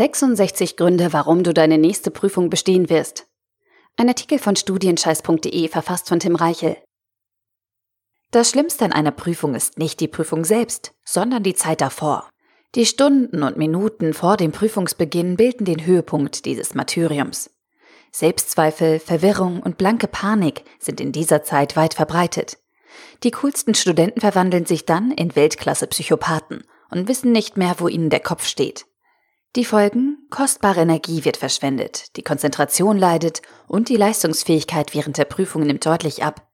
66 Gründe, warum du deine nächste Prüfung bestehen wirst. Ein Artikel von studienscheiß.de verfasst von Tim Reichel. Das Schlimmste an einer Prüfung ist nicht die Prüfung selbst, sondern die Zeit davor. Die Stunden und Minuten vor dem Prüfungsbeginn bilden den Höhepunkt dieses Martyriums. Selbstzweifel, Verwirrung und blanke Panik sind in dieser Zeit weit verbreitet. Die coolsten Studenten verwandeln sich dann in Weltklasse-Psychopathen und wissen nicht mehr, wo ihnen der Kopf steht. Die Folgen? Kostbare Energie wird verschwendet, die Konzentration leidet und die Leistungsfähigkeit während der Prüfung nimmt deutlich ab.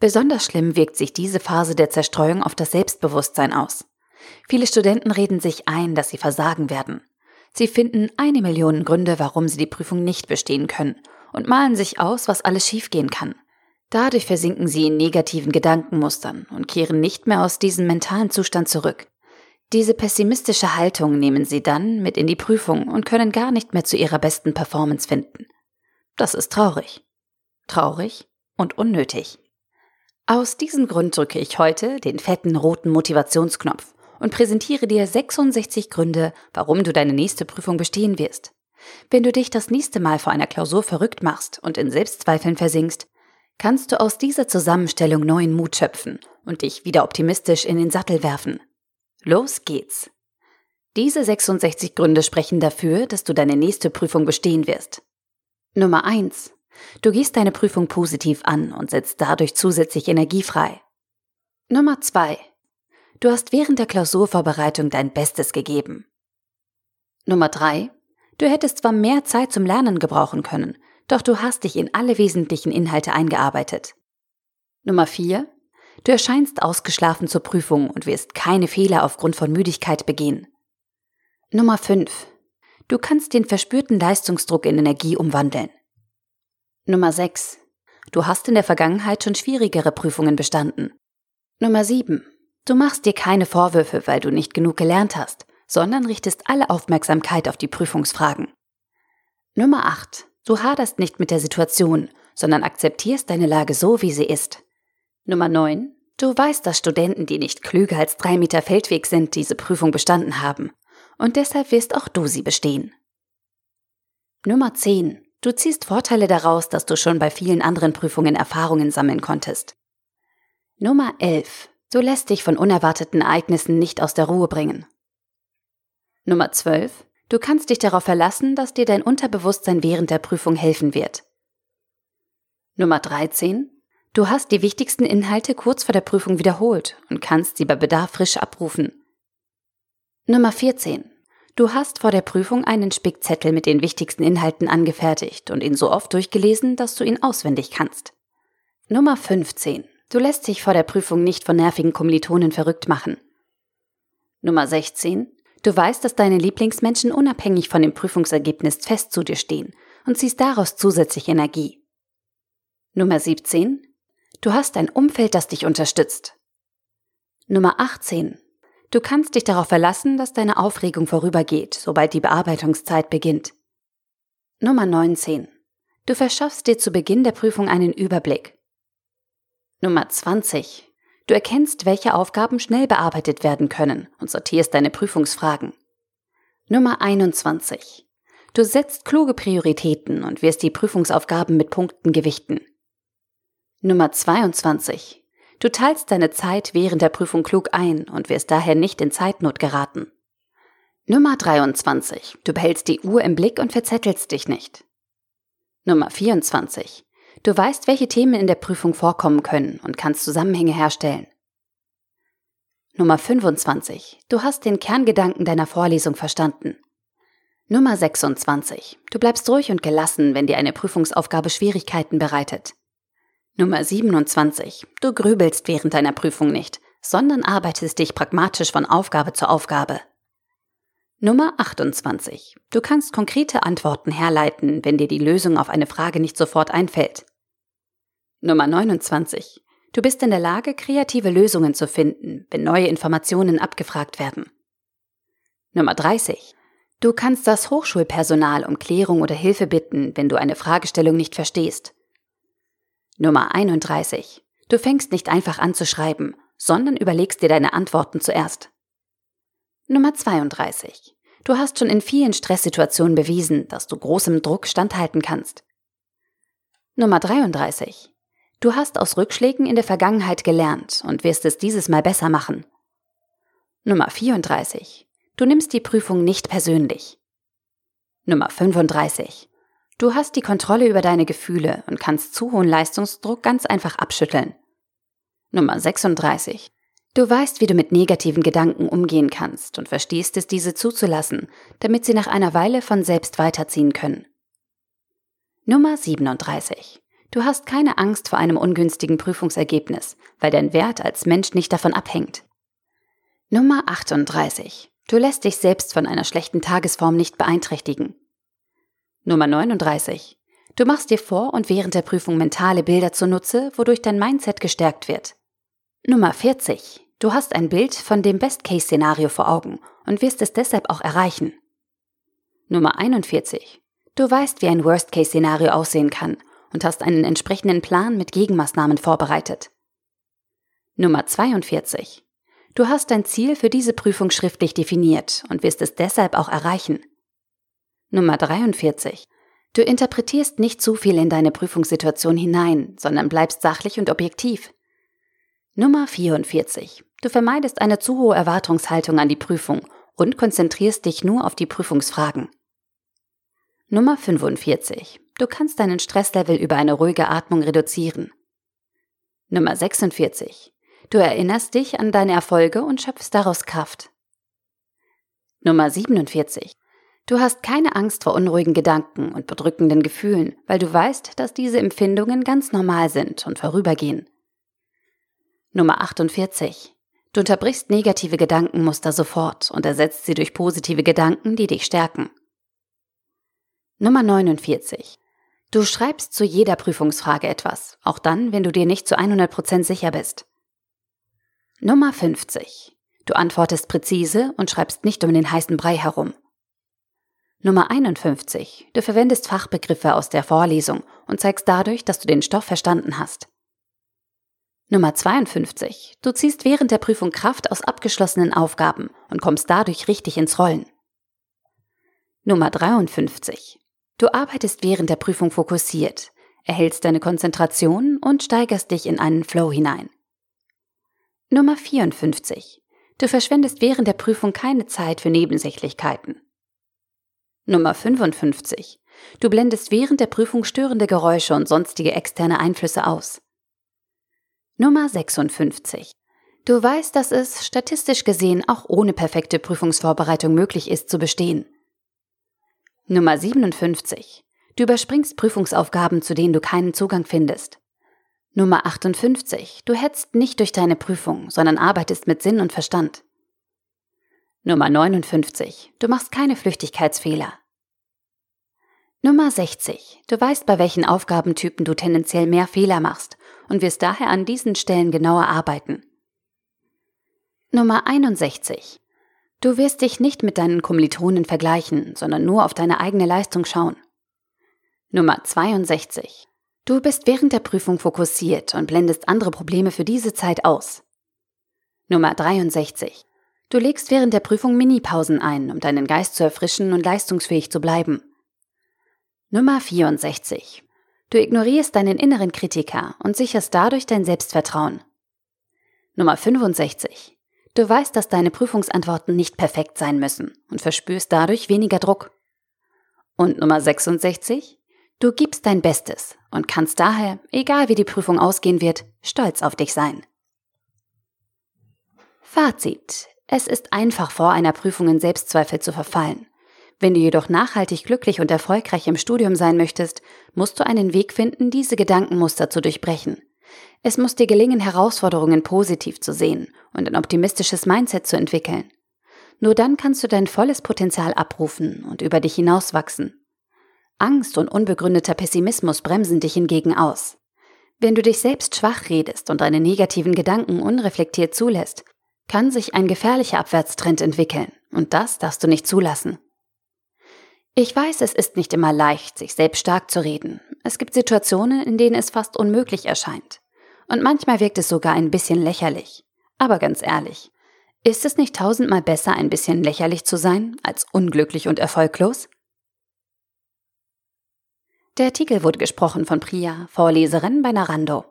Besonders schlimm wirkt sich diese Phase der Zerstreuung auf das Selbstbewusstsein aus. Viele Studenten reden sich ein, dass sie versagen werden. Sie finden eine Million Gründe, warum sie die Prüfung nicht bestehen können und malen sich aus, was alles schiefgehen kann. Dadurch versinken sie in negativen Gedankenmustern und kehren nicht mehr aus diesem mentalen Zustand zurück. Diese pessimistische Haltung nehmen sie dann mit in die Prüfung und können gar nicht mehr zu ihrer besten Performance finden. Das ist traurig. Traurig und unnötig. Aus diesem Grund drücke ich heute den fetten roten Motivationsknopf und präsentiere dir 66 Gründe, warum du deine nächste Prüfung bestehen wirst. Wenn du dich das nächste Mal vor einer Klausur verrückt machst und in Selbstzweifeln versinkst, kannst du aus dieser Zusammenstellung neuen Mut schöpfen und dich wieder optimistisch in den Sattel werfen. Los geht's. Diese 66 Gründe sprechen dafür, dass du deine nächste Prüfung bestehen wirst. Nummer 1. Du gehst deine Prüfung positiv an und setzt dadurch zusätzlich Energie frei. Nummer 2. Du hast während der Klausurvorbereitung dein Bestes gegeben. Nummer 3. Du hättest zwar mehr Zeit zum Lernen gebrauchen können, doch du hast dich in alle wesentlichen Inhalte eingearbeitet. Nummer 4. Du erscheinst ausgeschlafen zur Prüfung und wirst keine Fehler aufgrund von Müdigkeit begehen. Nummer 5. Du kannst den verspürten Leistungsdruck in Energie umwandeln. Nummer 6. Du hast in der Vergangenheit schon schwierigere Prüfungen bestanden. Nummer 7. Du machst dir keine Vorwürfe, weil du nicht genug gelernt hast, sondern richtest alle Aufmerksamkeit auf die Prüfungsfragen. Nummer 8. Du haderst nicht mit der Situation, sondern akzeptierst deine Lage so, wie sie ist. Nummer 9. Du weißt, dass Studenten, die nicht klüger als drei Meter Feldweg sind, diese Prüfung bestanden haben. Und deshalb wirst auch du sie bestehen. Nummer 10. Du ziehst Vorteile daraus, dass du schon bei vielen anderen Prüfungen Erfahrungen sammeln konntest. Nummer 11. Du lässt dich von unerwarteten Ereignissen nicht aus der Ruhe bringen. Nummer 12. Du kannst dich darauf verlassen, dass dir dein Unterbewusstsein während der Prüfung helfen wird. Nummer 13. Du hast die wichtigsten Inhalte kurz vor der Prüfung wiederholt und kannst sie bei Bedarf frisch abrufen. Nummer 14. Du hast vor der Prüfung einen Spickzettel mit den wichtigsten Inhalten angefertigt und ihn so oft durchgelesen, dass du ihn auswendig kannst. Nummer 15. Du lässt dich vor der Prüfung nicht von nervigen Kommilitonen verrückt machen. Nummer 16. Du weißt, dass deine Lieblingsmenschen unabhängig von dem Prüfungsergebnis fest zu dir stehen und ziehst daraus zusätzlich Energie. Nummer 17. Du hast ein Umfeld, das dich unterstützt. Nummer 18. Du kannst dich darauf verlassen, dass deine Aufregung vorübergeht, sobald die Bearbeitungszeit beginnt. Nummer 19. Du verschaffst dir zu Beginn der Prüfung einen Überblick. Nummer 20. Du erkennst, welche Aufgaben schnell bearbeitet werden können und sortierst deine Prüfungsfragen. Nummer 21. Du setzt kluge Prioritäten und wirst die Prüfungsaufgaben mit Punkten gewichten. Nummer 22. Du teilst deine Zeit während der Prüfung klug ein und wirst daher nicht in Zeitnot geraten. Nummer 23. Du behältst die Uhr im Blick und verzettelst dich nicht. Nummer 24. Du weißt, welche Themen in der Prüfung vorkommen können und kannst Zusammenhänge herstellen. Nummer 25. Du hast den Kerngedanken deiner Vorlesung verstanden. Nummer 26. Du bleibst ruhig und gelassen, wenn dir eine Prüfungsaufgabe Schwierigkeiten bereitet. Nummer 27. Du grübelst während deiner Prüfung nicht, sondern arbeitest dich pragmatisch von Aufgabe zu Aufgabe. Nummer 28. Du kannst konkrete Antworten herleiten, wenn dir die Lösung auf eine Frage nicht sofort einfällt. Nummer 29. Du bist in der Lage, kreative Lösungen zu finden, wenn neue Informationen abgefragt werden. Nummer 30. Du kannst das Hochschulpersonal um Klärung oder Hilfe bitten, wenn du eine Fragestellung nicht verstehst. Nummer 31. Du fängst nicht einfach an zu schreiben, sondern überlegst dir deine Antworten zuerst. Nummer 32. Du hast schon in vielen Stresssituationen bewiesen, dass du großem Druck standhalten kannst. Nummer 33. Du hast aus Rückschlägen in der Vergangenheit gelernt und wirst es dieses Mal besser machen. Nummer 34. Du nimmst die Prüfung nicht persönlich. Nummer 35. Du hast die Kontrolle über deine Gefühle und kannst zu hohen Leistungsdruck ganz einfach abschütteln. Nummer 36. Du weißt, wie du mit negativen Gedanken umgehen kannst und verstehst es, diese zuzulassen, damit sie nach einer Weile von selbst weiterziehen können. Nummer 37. Du hast keine Angst vor einem ungünstigen Prüfungsergebnis, weil dein Wert als Mensch nicht davon abhängt. Nummer 38. Du lässt dich selbst von einer schlechten Tagesform nicht beeinträchtigen. Nummer 39. Du machst dir vor und während der Prüfung mentale Bilder zunutze, wodurch dein Mindset gestärkt wird. Nummer 40. Du hast ein Bild von dem Best-Case-Szenario vor Augen und wirst es deshalb auch erreichen. Nummer 41. Du weißt, wie ein Worst-Case-Szenario aussehen kann und hast einen entsprechenden Plan mit Gegenmaßnahmen vorbereitet. Nummer 42. Du hast dein Ziel für diese Prüfung schriftlich definiert und wirst es deshalb auch erreichen. Nummer 43. Du interpretierst nicht zu viel in deine Prüfungssituation hinein, sondern bleibst sachlich und objektiv. Nummer 44. Du vermeidest eine zu hohe Erwartungshaltung an die Prüfung und konzentrierst dich nur auf die Prüfungsfragen. Nummer 45. Du kannst deinen Stresslevel über eine ruhige Atmung reduzieren. Nummer 46. Du erinnerst dich an deine Erfolge und schöpfst daraus Kraft. Nummer 47. Du hast keine Angst vor unruhigen Gedanken und bedrückenden Gefühlen, weil du weißt, dass diese Empfindungen ganz normal sind und vorübergehen. Nummer 48. Du unterbrichst negative Gedankenmuster sofort und ersetzt sie durch positive Gedanken, die dich stärken. Nummer 49. Du schreibst zu jeder Prüfungsfrage etwas, auch dann, wenn du dir nicht zu 100% sicher bist. Nummer 50. Du antwortest präzise und schreibst nicht um den heißen Brei herum. Nummer 51. Du verwendest Fachbegriffe aus der Vorlesung und zeigst dadurch, dass du den Stoff verstanden hast. Nummer 52. Du ziehst während der Prüfung Kraft aus abgeschlossenen Aufgaben und kommst dadurch richtig ins Rollen. Nummer 53. Du arbeitest während der Prüfung fokussiert, erhältst deine Konzentration und steigerst dich in einen Flow hinein. Nummer 54. Du verschwendest während der Prüfung keine Zeit für Nebensächlichkeiten. Nummer 55. Du blendest während der Prüfung störende Geräusche und sonstige externe Einflüsse aus. Nummer 56. Du weißt, dass es statistisch gesehen auch ohne perfekte Prüfungsvorbereitung möglich ist zu bestehen. Nummer 57. Du überspringst Prüfungsaufgaben, zu denen du keinen Zugang findest. Nummer 58. Du hetzt nicht durch deine Prüfung, sondern arbeitest mit Sinn und Verstand. Nummer 59. Du machst keine Flüchtigkeitsfehler. Nummer 60. Du weißt, bei welchen Aufgabentypen du tendenziell mehr Fehler machst und wirst daher an diesen Stellen genauer arbeiten. Nummer 61. Du wirst dich nicht mit deinen Kommilitonen vergleichen, sondern nur auf deine eigene Leistung schauen. Nummer 62. Du bist während der Prüfung fokussiert und blendest andere Probleme für diese Zeit aus. Nummer 63. Du legst während der Prüfung Minipausen ein, um deinen Geist zu erfrischen und leistungsfähig zu bleiben. Nummer 64. Du ignorierst deinen inneren Kritiker und sicherst dadurch dein Selbstvertrauen. Nummer 65. Du weißt, dass deine Prüfungsantworten nicht perfekt sein müssen und verspürst dadurch weniger Druck. Und Nummer 66. Du gibst dein Bestes und kannst daher, egal wie die Prüfung ausgehen wird, stolz auf dich sein. Fazit. Es ist einfach vor einer Prüfung in Selbstzweifel zu verfallen. Wenn du jedoch nachhaltig glücklich und erfolgreich im Studium sein möchtest, musst du einen Weg finden, diese Gedankenmuster zu durchbrechen. Es muss dir gelingen, Herausforderungen positiv zu sehen und ein optimistisches Mindset zu entwickeln. Nur dann kannst du dein volles Potenzial abrufen und über dich hinauswachsen. Angst und unbegründeter Pessimismus bremsen dich hingegen aus. Wenn du dich selbst schwach redest und deine negativen Gedanken unreflektiert zulässt, kann sich ein gefährlicher Abwärtstrend entwickeln, und das darfst du nicht zulassen. Ich weiß, es ist nicht immer leicht, sich selbst stark zu reden. Es gibt Situationen, in denen es fast unmöglich erscheint. Und manchmal wirkt es sogar ein bisschen lächerlich. Aber ganz ehrlich, Ist es nicht tausendmal besser, ein bisschen lächerlich zu sein, als unglücklich und erfolglos? Der Artikel wurde gesprochen von Priya, Vorleserin bei Narando.